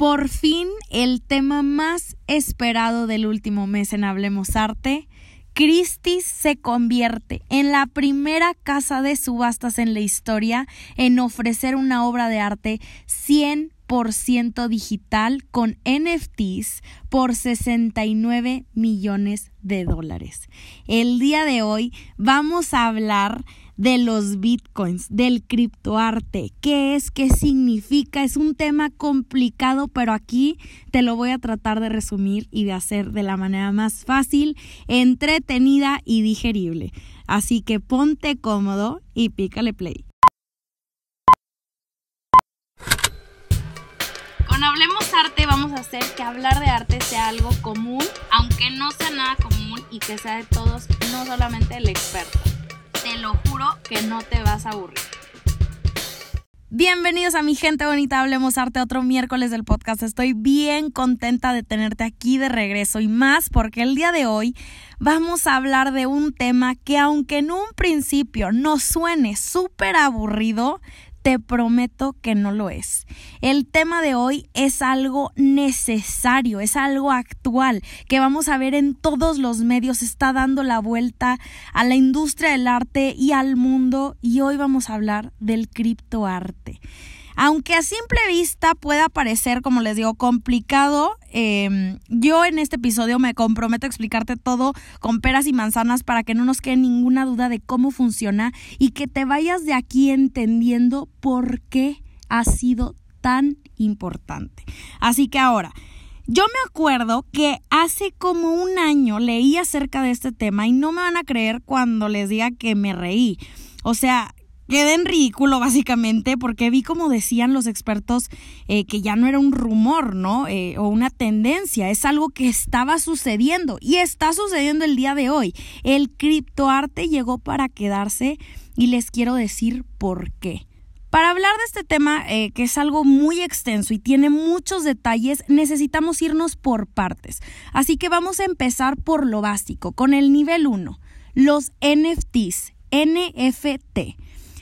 Por fin, el tema más esperado del último mes en Hablemos Arte, Christie's se convierte en la primera casa de subastas en la historia en ofrecer una obra de arte 100% digital con NFTs por 69 millones de dólares. El día de hoy vamos a hablar de los bitcoins, del criptoarte, qué es, qué significa, es un tema complicado, pero aquí te lo voy a tratar de resumir y de hacer de la manera más fácil, entretenida y digerible. Así que ponte cómodo y pícale play. Con Hablemos Arte vamos a hacer que hablar de arte sea algo común, aunque no sea nada común y que sea de todos, no solamente el experto te lo juro que no te vas a aburrir. Bienvenidos a mi gente bonita, hablemos arte otro miércoles del podcast. Estoy bien contenta de tenerte aquí de regreso y más porque el día de hoy vamos a hablar de un tema que aunque en un principio nos suene súper aburrido, te prometo que no lo es. El tema de hoy es algo necesario, es algo actual, que vamos a ver en todos los medios, está dando la vuelta a la industria del arte y al mundo y hoy vamos a hablar del criptoarte. Aunque a simple vista pueda parecer, como les digo, complicado, em, yo en este episodio me comprometo a explicarte todo con peras y manzanas para que no nos quede ninguna duda de cómo funciona y que te vayas de aquí entendiendo por qué ha sido tan importante. Así que ahora, yo me acuerdo que hace como un año leí acerca de este tema y no me van a creer cuando les diga que me reí. O sea, quedé en ridículo básicamente porque vi como decían los expertos eh, que ya no era un rumor, ¿no? Eh, o una tendencia, es algo que estaba sucediendo y está sucediendo el día de hoy. El criptoarte llegó para quedarse y les quiero decir por qué. Para hablar de este tema, eh, que es algo muy extenso y tiene muchos detalles, necesitamos irnos por partes. Así que vamos a empezar por lo básico, con el nivel 1, los NFTs, NFT.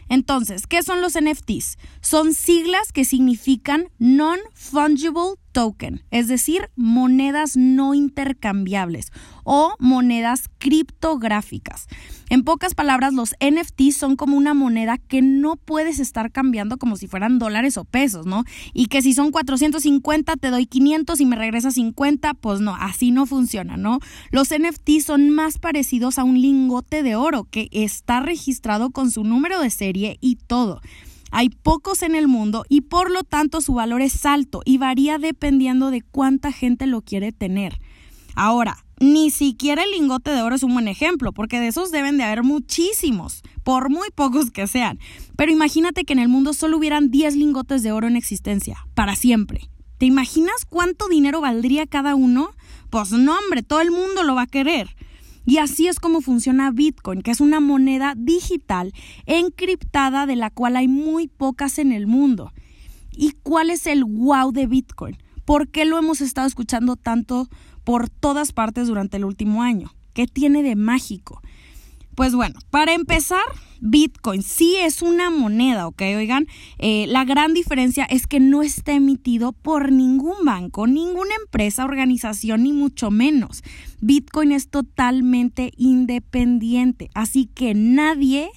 Entonces, ¿qué son los NFTs? Son siglas que significan Non-Fungible Token, es decir, monedas no intercambiables o monedas criptográficas. En pocas palabras, los NFTs son como una moneda que no puedes estar cambiando como si fueran dólares o pesos, ¿no? Y que si son 450 te doy 500 y me regresa 50, pues no, así no funciona, ¿no? Los NFTs son más parecidos a un lingote de oro que está registrado con su número de serie y todo. Hay pocos en el mundo y por lo tanto su valor es alto y varía dependiendo de cuánta gente lo quiere tener. Ahora, ni siquiera el lingote de oro es un buen ejemplo, porque de esos deben de haber muchísimos, por muy pocos que sean. Pero imagínate que en el mundo solo hubieran 10 lingotes de oro en existencia, para siempre. ¿Te imaginas cuánto dinero valdría cada uno? Pues no, hombre, todo el mundo lo va a querer. Y así es como funciona Bitcoin, que es una moneda digital encriptada de la cual hay muy pocas en el mundo. ¿Y cuál es el wow de Bitcoin? ¿Por qué lo hemos estado escuchando tanto por todas partes durante el último año. ¿Qué tiene de mágico? Pues bueno, para empezar, Bitcoin sí es una moneda, ¿ok? Oigan, eh, la gran diferencia es que no está emitido por ningún banco, ninguna empresa, organización, ni mucho menos. Bitcoin es totalmente independiente, así que nadie,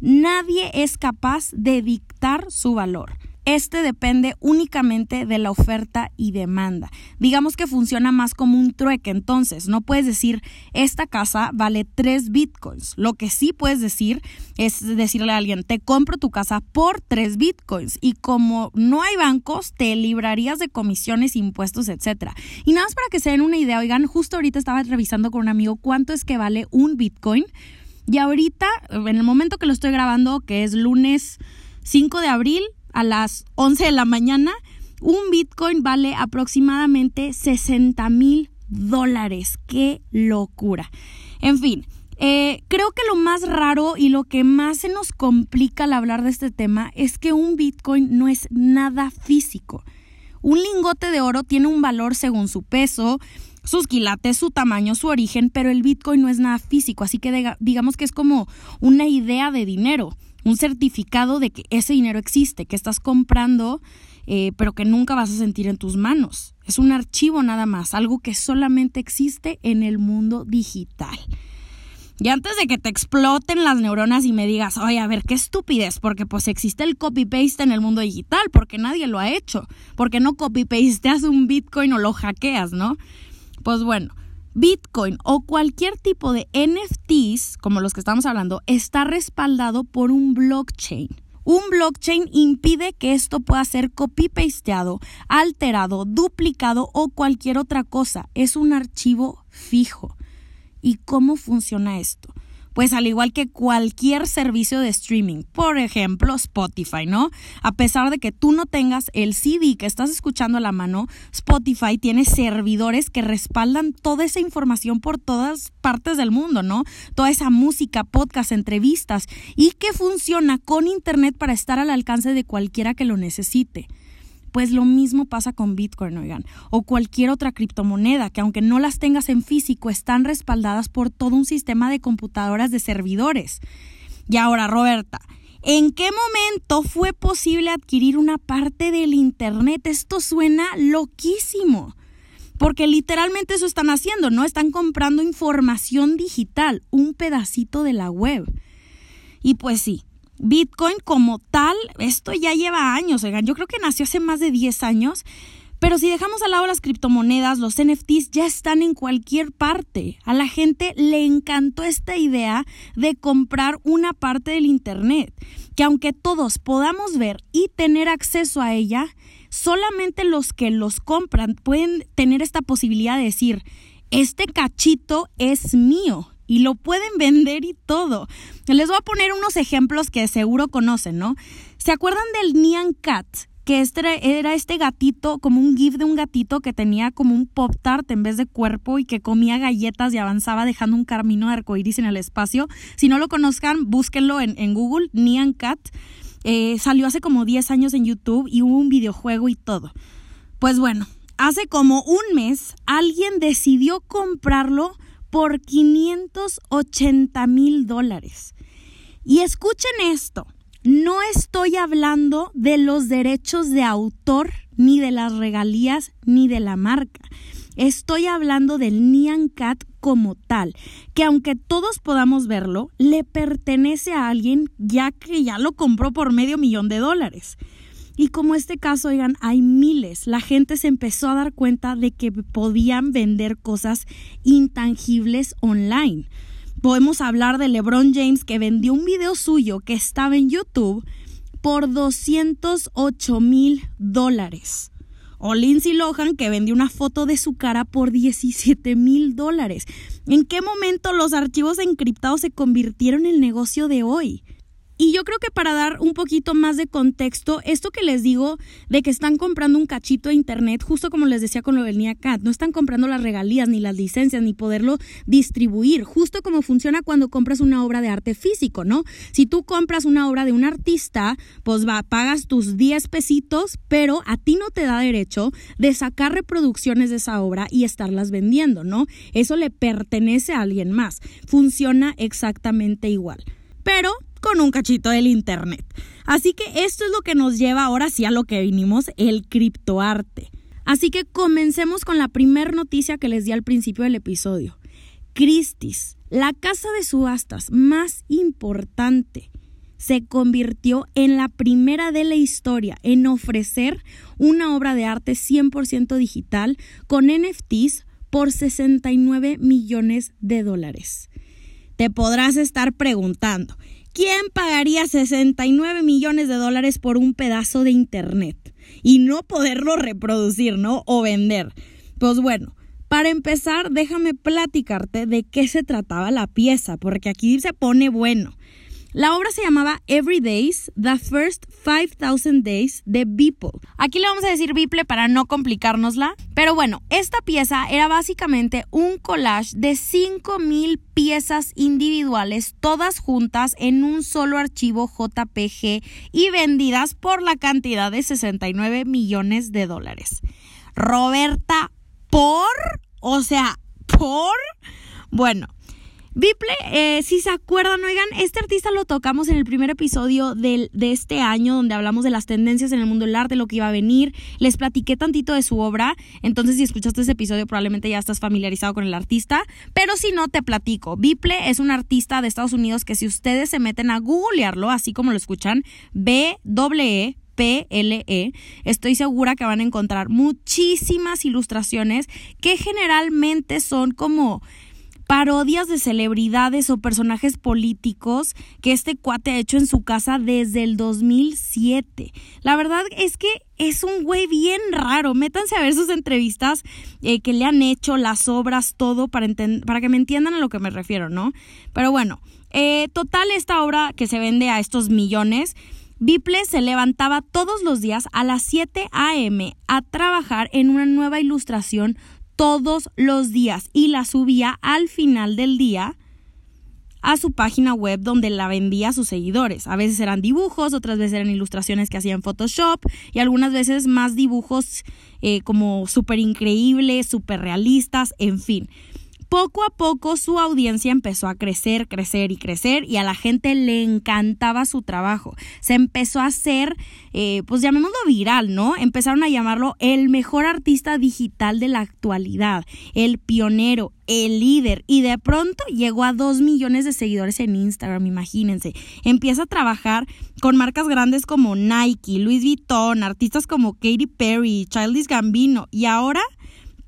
nadie es capaz de dictar su valor. Este depende únicamente de la oferta y demanda. Digamos que funciona más como un trueque, entonces no puedes decir esta casa vale 3 bitcoins. Lo que sí puedes decir es decirle a alguien, te compro tu casa por 3 bitcoins y como no hay bancos, te librarías de comisiones, impuestos, etcétera. Y nada más para que se den una idea, oigan, justo ahorita estaba revisando con un amigo cuánto es que vale un bitcoin y ahorita, en el momento que lo estoy grabando, que es lunes 5 de abril, a las 11 de la mañana, un Bitcoin vale aproximadamente 60 mil dólares. ¡Qué locura! En fin, eh, creo que lo más raro y lo que más se nos complica al hablar de este tema es que un Bitcoin no es nada físico. Un lingote de oro tiene un valor según su peso, sus quilates, su tamaño, su origen, pero el Bitcoin no es nada físico, así que digamos que es como una idea de dinero un certificado de que ese dinero existe, que estás comprando eh, pero que nunca vas a sentir en tus manos. Es un archivo nada más, algo que solamente existe en el mundo digital. Y antes de que te exploten las neuronas y me digas, oye, a ver, qué estupidez, porque pues existe el copy-paste en el mundo digital, porque nadie lo ha hecho, porque no copy-pasteas un Bitcoin o lo hackeas, ¿no? Pues bueno, Bitcoin o cualquier tipo de NFTs, como los que estamos hablando, está respaldado por un blockchain. Un blockchain impide que esto pueda ser copy-pasteado, alterado, duplicado o cualquier otra cosa. Es un archivo fijo. ¿Y cómo funciona esto? Pues al igual que cualquier servicio de streaming, por ejemplo Spotify, ¿no? A pesar de que tú no tengas el CD que estás escuchando a la mano, Spotify tiene servidores que respaldan toda esa información por todas partes del mundo, ¿no? Toda esa música, podcast, entrevistas y que funciona con Internet para estar al alcance de cualquiera que lo necesite. Pues lo mismo pasa con Bitcoin, oigan, o cualquier otra criptomoneda que aunque no las tengas en físico, están respaldadas por todo un sistema de computadoras de servidores. Y ahora, Roberta, ¿en qué momento fue posible adquirir una parte del Internet? Esto suena loquísimo. Porque literalmente eso están haciendo, ¿no? Están comprando información digital, un pedacito de la web. Y pues sí, Bitcoin como tal, esto ya lleva años, oigan, yo creo que nació hace más de 10 años, pero si dejamos al lado las criptomonedas, los NFTs ya están en cualquier parte. A la gente le encantó esta idea de comprar una parte del Internet, que aunque todos podamos ver y tener acceso a ella, solamente los que los compran pueden tener esta posibilidad de decir, este cachito es mío y lo pueden vender y todo. Les voy a poner unos ejemplos que seguro conocen, ¿no? ¿Se acuerdan del Nyan Cat? Que este era este gatito, como un GIF de un gatito que tenía como un pop tart en vez de cuerpo y que comía galletas y avanzaba dejando un camino de arcoiris en el espacio. Si no lo conozcan, búsquenlo en, Google, Nyan Cat. Eh, salió hace como 10 años en YouTube y hubo un videojuego y todo. Pues bueno, hace como un mes alguien decidió comprarlo por 580 mil dólares. Y escuchen esto, no estoy hablando de los derechos de autor, ni de las regalías, ni de la marca. Estoy hablando del Nyan Cat como tal, que aunque todos podamos verlo, le pertenece a alguien ya que ya lo compró por medio millón de dólares. Y como este caso, oigan, hay miles. La gente se empezó a dar cuenta de que podían vender cosas intangibles online. Podemos hablar de LeBron James que vendió un video suyo que estaba en YouTube por 208 mil dólares. O Lindsay Lohan que vendió una foto de su cara por 17 mil dólares. ¿En qué momento los archivos encriptados se convirtieron en el negocio de hoy? Y yo creo que para dar un poquito más de contexto, esto que les digo de que están comprando un cachito de internet, justo como les decía con lo del NIACAT, no están comprando las regalías, ni las licencias, ni poderlo distribuir, justo como funciona cuando compras una obra de arte físico, ¿no? Si tú compras una obra de un artista, pues va, pagas tus 10 pesitos, pero a ti no te da derecho de sacar reproducciones de esa obra y estarlas vendiendo, ¿no? Eso le pertenece a alguien más. Funciona exactamente igual. Pero con un cachito del Internet. Así que esto es lo que nos lleva ahora sí a lo que vinimos, el criptoarte. Así que comencemos con la primera noticia que les di al principio del episodio. Christie's, la casa de subastas más importante, se convirtió en la primera de la historia en ofrecer una obra de arte 100% digital con NFTs por 69 millones de dólares. Te podrás estar preguntando, ¿Quién pagaría 69 millones de dólares por un pedazo de Internet y no poderlo reproducir, ¿no? O vender. Pues bueno, para empezar, déjame platicarte de qué se trataba la pieza, porque aquí se pone bueno. La obra se llamaba Every Days, The First 5000 Days de Beeple. Aquí le vamos a decir Beeple para no complicárnosla. Pero bueno, esta pieza era básicamente un collage de 5000 piezas individuales, todas juntas en un solo archivo JPG y vendidas por la cantidad de 69 millones de dólares. Roberta, ¿por? O sea, ¿por? Bueno, Biple, eh, si se acuerdan, oigan, este artista lo tocamos en el primer episodio del, de este año, donde hablamos de las tendencias en el mundo del arte, lo que iba a venir. Les platiqué tantito de su obra, entonces si escuchaste ese episodio probablemente ya estás familiarizado con el artista, pero si no, te platico. Biple es un artista de Estados Unidos que si ustedes se meten a googlearlo, así como lo escuchan, B-E-E, PLE, estoy segura que van a encontrar muchísimas ilustraciones que generalmente son como parodias de celebridades o personajes políticos que este cuate ha hecho en su casa desde el 2007. La verdad es que es un güey bien raro. Métanse a ver sus entrevistas eh, que le han hecho, las obras, todo, para, que me entiendan a lo que me refiero, ¿no? Pero bueno, eh, total esta obra que se vende a estos millones. Biple se levantaba todos los días a las 7 a.m. a trabajar en una nueva ilustración todos los días y la subía al final del día a su página web donde la vendía a sus seguidores. A veces eran dibujos, otras veces eran ilustraciones que hacía en Photoshop y algunas veces más dibujos eh, como súper increíbles, súper realistas, en fin poco a poco su audiencia empezó a crecer, crecer y crecer y a la gente le encantaba su trabajo. Se empezó a hacer, eh, pues llamémoslo viral, ¿no? Empezaron a llamarlo el mejor artista digital de la actualidad, el pionero, el líder y de pronto llegó a dos millones de seguidores en Instagram, imagínense. Empieza a trabajar con marcas grandes como Nike, Louis Vuitton, artistas como Katy Perry, Childish Gambino y ahora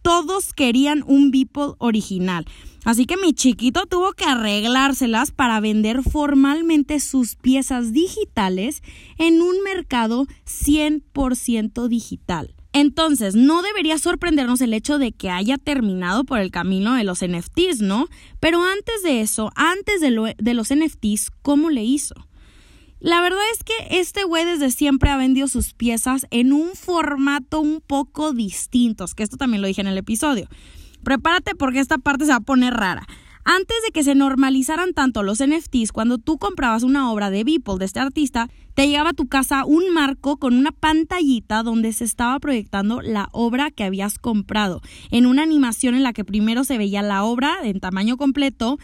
todos querían un Beeple original. Así que mi chiquito tuvo que arreglárselas para vender formalmente sus piezas digitales en un mercado 100% digital. Entonces, no debería sorprendernos el hecho de que haya terminado por el camino de los NFTs, ¿no? Pero antes de eso, antes de, de los NFTs, ¿cómo le hizo? La verdad es que este güey desde siempre ha vendido sus piezas en un formato un poco distinto, que esto también lo dije en el episodio. Prepárate porque esta parte se va a poner rara. Antes de que se normalizaran tanto los NFTs, cuando tú comprabas una obra de Beeple de este artista, te llegaba a tu casa un marco con una pantallita donde se estaba proyectando la obra que habías comprado, en una animación en la que primero se veía la obra en tamaño completo,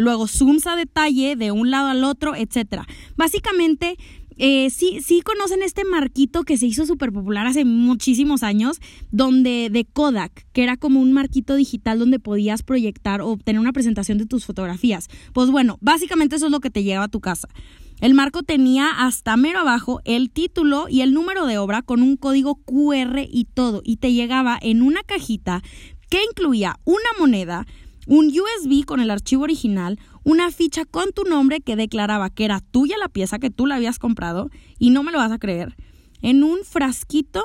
luego zooms a detalle de un lado al otro, etcétera. Básicamente, eh, sí, sí conocen este marquito que se hizo súper popular hace muchísimos años, donde de Kodak, que era como un marquito digital donde podías proyectar o obtener una presentación de tus fotografías. Pues bueno, básicamente eso es lo que te llega a tu casa. El marco tenía hasta mero abajo el título y el número de obra con un código QR y todo, y te llegaba en una cajita que incluía una moneda, un USB con el archivo original, una ficha con tu nombre que declaraba que era tuya la pieza que tú la habías comprado, y no me lo vas a creer, en un frasquito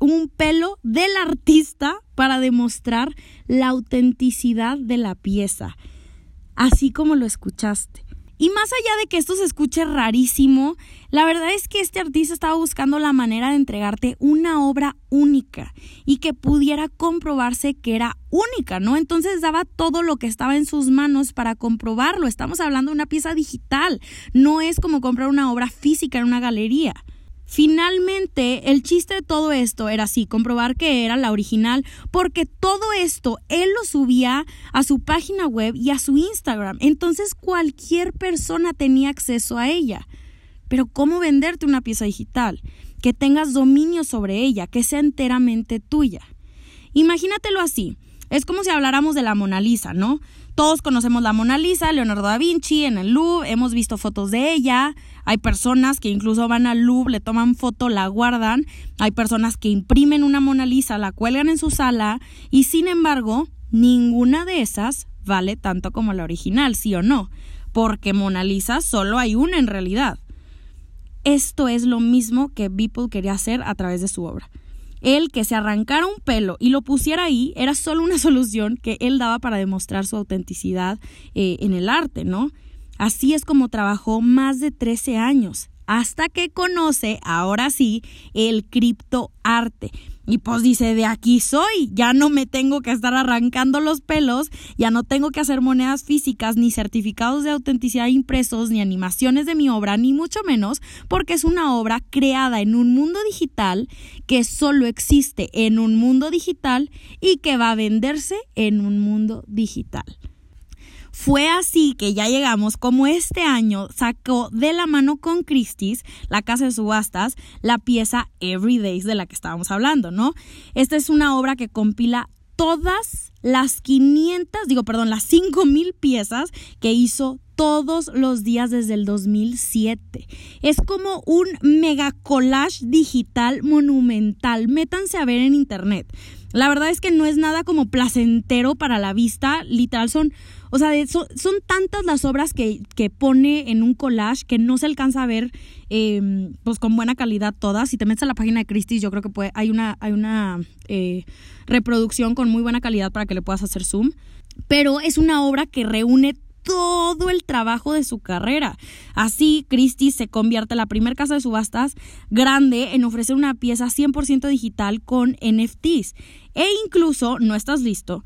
un pelo del artista para demostrar la autenticidad de la pieza, así como lo escuchaste. Y más allá de que esto se escuche rarísimo, la verdad es que este artista estaba buscando la manera de entregarte una obra única y que pudiera comprobarse que era única, ¿no? Entonces daba todo lo que estaba en sus manos para comprobarlo. Estamos hablando de una pieza digital, no es como comprar una obra física en una galería. Finalmente, el chiste de todo esto era así, comprobar que era la original, porque todo esto él lo subía a su página web y a su Instagram. Entonces cualquier persona tenía acceso a ella. Pero ¿cómo venderte una pieza digital? Que tengas dominio sobre ella, que sea enteramente tuya. Imagínatelo así. Es como si habláramos de la Mona Lisa, ¿no? Todos conocemos la Mona Lisa, Leonardo da Vinci, en el Louvre, hemos visto fotos de ella. Hay personas que incluso van al Louvre, le toman foto, la guardan. Hay personas que imprimen una Mona Lisa, la cuelgan en su sala y sin embargo, ninguna de esas vale tanto como la original, sí o no, porque Mona Lisa solo hay una en realidad. Esto es lo mismo que Beeple quería hacer a través de su obra. Él que se arrancara un pelo y lo pusiera ahí era solo una solución que él daba para demostrar su autenticidad eh, en el arte, ¿no? Así es como trabajó más de 13 años, hasta que conoce, ahora sí, el criptoarte. Y pues dice, de aquí soy, ya no me tengo que estar arrancando los pelos, ya no tengo que hacer monedas físicas, ni certificados de autenticidad impresos, ni animaciones de mi obra, ni mucho menos, porque es una obra creada en un mundo digital que solo existe en un mundo digital y que va a venderse en un mundo digital. Fue así que ya llegamos como este año sacó de la mano con Christie's, la casa de subastas, la pieza Everydays de la que estábamos hablando, ¿no? Esta es una obra que compila todas las 500, digo, perdón, las 5000 piezas que hizo todos los días desde el 2007. Es como un mega collage digital monumental. Métanse a ver en internet. La verdad es que no es nada como placentero para la vista, literal son, o sea, son, tantas las obras que, que, pone en un collage que no se alcanza a ver em, pues con buena calidad todas. Si te metes a la página de Christie's, yo creo que puede, hay una, hay una eh, reproducción con muy buena calidad para que le puedas hacer zoom. Pero es una obra que reúne todo el trabajo de su carrera. Así, Christie se convierte en la primera casa de subastas grande en ofrecer una pieza 100% digital con NFTs. E incluso, no estás listo,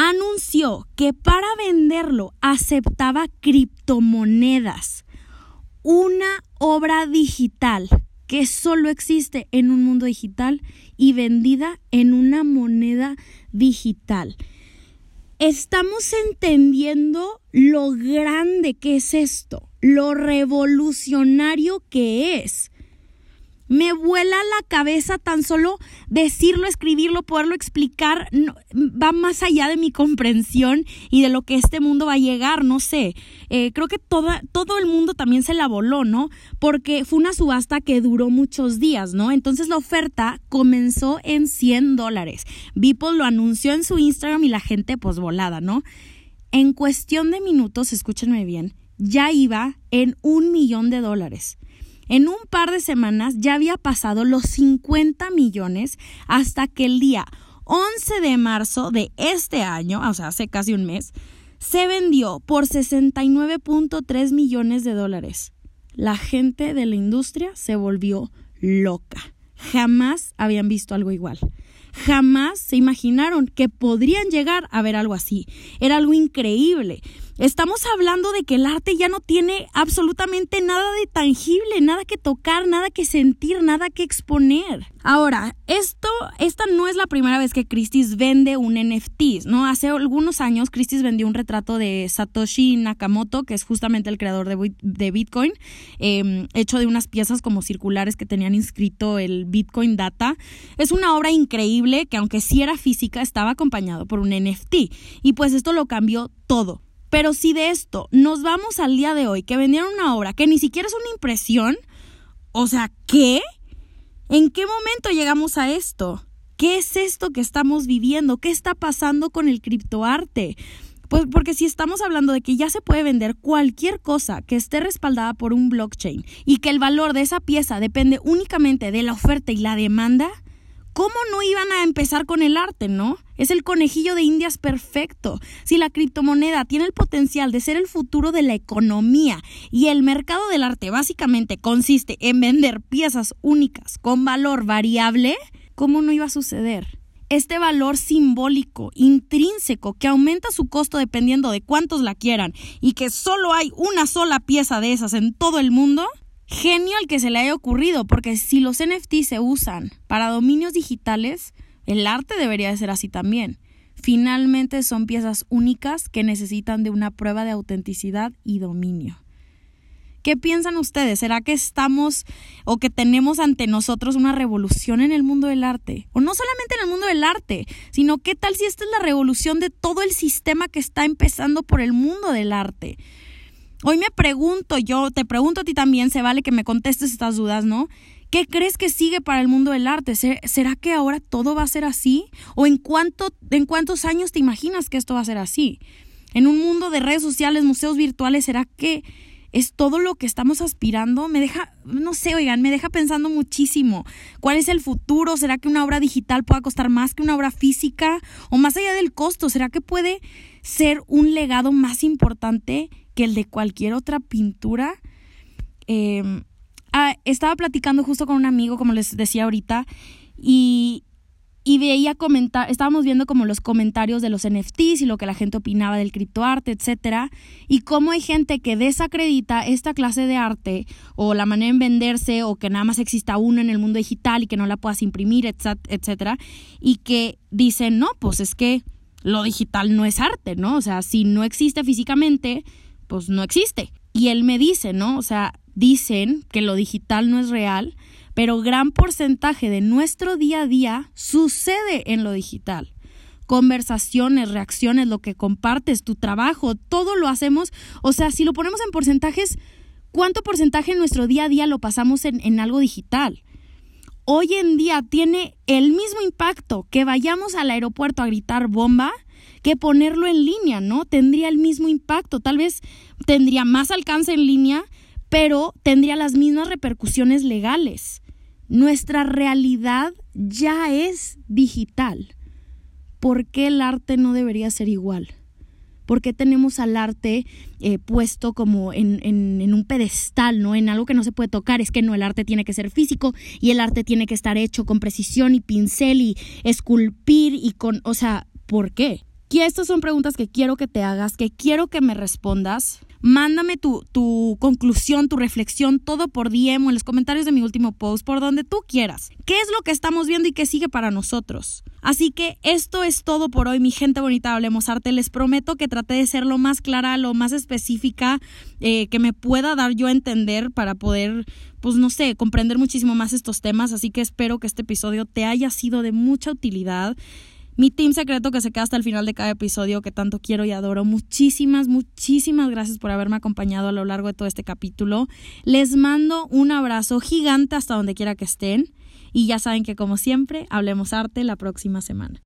anunció que para venderlo aceptaba criptomonedas. Una obra digital que solo existe en un mundo digital y vendida en una moneda digital estamos entendiendo lo grande que es esto, lo revolucionario que es. Me vuela la cabeza tan solo decirlo, escribirlo, poderlo explicar, va más allá de mi comprensión y de lo que este mundo va a llegar, no sé. Eh, creo que toda, todo el mundo también se la voló, ¿no? Porque fue una subasta que duró muchos días, ¿no? Entonces la oferta comenzó en 100 dólares. Beeple lo anunció en su Instagram y la gente pues volada, ¿no? En cuestión de minutos, escúchenme bien, ya iba en un millón de dólares. En un par de semanas ya había pasado los 50 millones hasta que el día 11 de marzo de este año, o sea, hace casi un mes, se vendió por 69.3 millones de dólares. La gente de la industria se volvió loca. Jamás habían visto algo igual. Jamás se imaginaron que podrían llegar a ver algo así. Era algo increíble. Estamos hablando de que el arte ya no tiene absolutamente nada de tangible, nada que tocar, nada que sentir, nada que exponer. Ahora, esto, esta no es la primera vez que Christie's vende un NFT, ¿no? Hace algunos años Christie's vendió un retrato de Satoshi Nakamoto, que es justamente el creador de, Bitcoin, em, hecho de unas piezas como circulares que tenían inscrito el Bitcoin Data. Es una obra increíble que aunque sí era física, estaba acompañado por un NFT. Y pues esto lo cambió todo. Pero si de esto nos vamos al día de hoy, que vendieron una obra que ni siquiera es una impresión, o sea, ¿qué? ¿En qué momento llegamos a esto? ¿Qué es esto que estamos viviendo? ¿Qué está pasando con el criptoarte? Pues porque si estamos hablando de que ya se puede vender cualquier cosa que esté respaldada por un blockchain y que el valor de esa pieza depende únicamente de la oferta y la demanda, ¿cómo no iban a empezar con el arte, no? Es el conejillo de Indias perfecto. Si la criptomoneda tiene el potencial de ser el futuro de la economía y el mercado del arte básicamente consiste en vender piezas únicas con valor variable, ¿cómo no iba a suceder? Este valor simbólico, intrínseco, que aumenta su costo dependiendo de cuántos la quieran y que solo hay una sola pieza de esas en todo el mundo, genio al que se le haya ocurrido, porque si los NFT se usan para dominios digitales, el arte debería de ser así también. Finalmente son piezas únicas que necesitan de una prueba de autenticidad y dominio. ¿Qué piensan ustedes? ¿Será que estamos o que tenemos ante nosotros una revolución en el mundo del arte? O no solamente en el mundo del arte, sino qué tal si esta es la revolución de todo el sistema que está empezando por el mundo del arte? Hoy me pregunto yo, te pregunto a ti también, se vale que me contestes estas dudas, ¿no? ¿Qué crees que sigue para el mundo del arte? ¿Será que ahora todo va a ser así? ¿O en, cuánto, en cuántos años te imaginas que esto va a ser así? En un mundo de redes sociales, museos virtuales, ¿será que es todo lo que estamos aspirando? Me deja, no sé, oigan, me deja pensando muchísimo. ¿Cuál es el futuro? ¿Será que una obra digital pueda costar más que una obra física? ¿O más allá del costo, será que puede ser un legado más importante que el de cualquier otra pintura. Em, ah, estaba platicando justo con un amigo, como les decía ahorita, y, y veía comentar, estábamos viendo como los comentarios de los NFTs y lo que la gente opinaba del criptoarte, etcétera, y cómo hay gente que desacredita esta clase de arte o la manera en venderse o que nada más exista uno en el mundo digital y que no la puedas imprimir, etcétera, y que dicen, no, pues es que lo digital no es arte, ¿no? O sea, si no existe físicamente, pues no existe. Y él me dice, ¿no? O sea, dicen que lo digital no es real, pero gran porcentaje de nuestro día a día sucede en lo digital. Conversaciones, reacciones, lo que compartes, tu trabajo, todo lo hacemos. O sea, si lo ponemos en porcentajes, ¿cuánto porcentaje en nuestro día a día lo pasamos en, en algo digital? Hoy en día tiene el mismo impacto que vayamos al aeropuerto a gritar bomba que ponerlo en línea, ¿no? Tendría el mismo impacto, tal vez tendría más alcance en línea, pero tendría las mismas repercusiones legales. Nuestra realidad ya es digital. ¿Por qué el arte no debería ser igual? ¿Por qué tenemos al arte eh, puesto como en, en, un pedestal, ¿no? En algo que no se puede tocar. Es que no, el arte tiene que ser físico y el arte tiene que estar hecho con precisión y pincel y esculpir y con. O sea, ¿por qué? Y estas son preguntas que quiero que te hagas, que quiero que me respondas. Mándame tu, tu, conclusión, tu reflexión, todo por DM o en los comentarios de mi último post, por donde tú quieras. ¿Qué es lo que estamos viendo y qué sigue para nosotros? Así que esto es todo por hoy, mi gente bonita, hablemos arte. Les prometo que traté de ser lo más clara, lo más específica eh, que me pueda dar yo a entender para poder, pues no sé, comprender muchísimo más estos temas. Así que espero que este episodio te haya sido de mucha utilidad mi team secreto que se queda hasta el final de cada episodio que tanto quiero y adoro. Muchísimas, muchísimas gracias por haberme acompañado a lo largo de todo este capítulo. Les mando un abrazo gigante hasta donde quiera que estén y ya saben que como siempre, hablemos arte la próxima semana.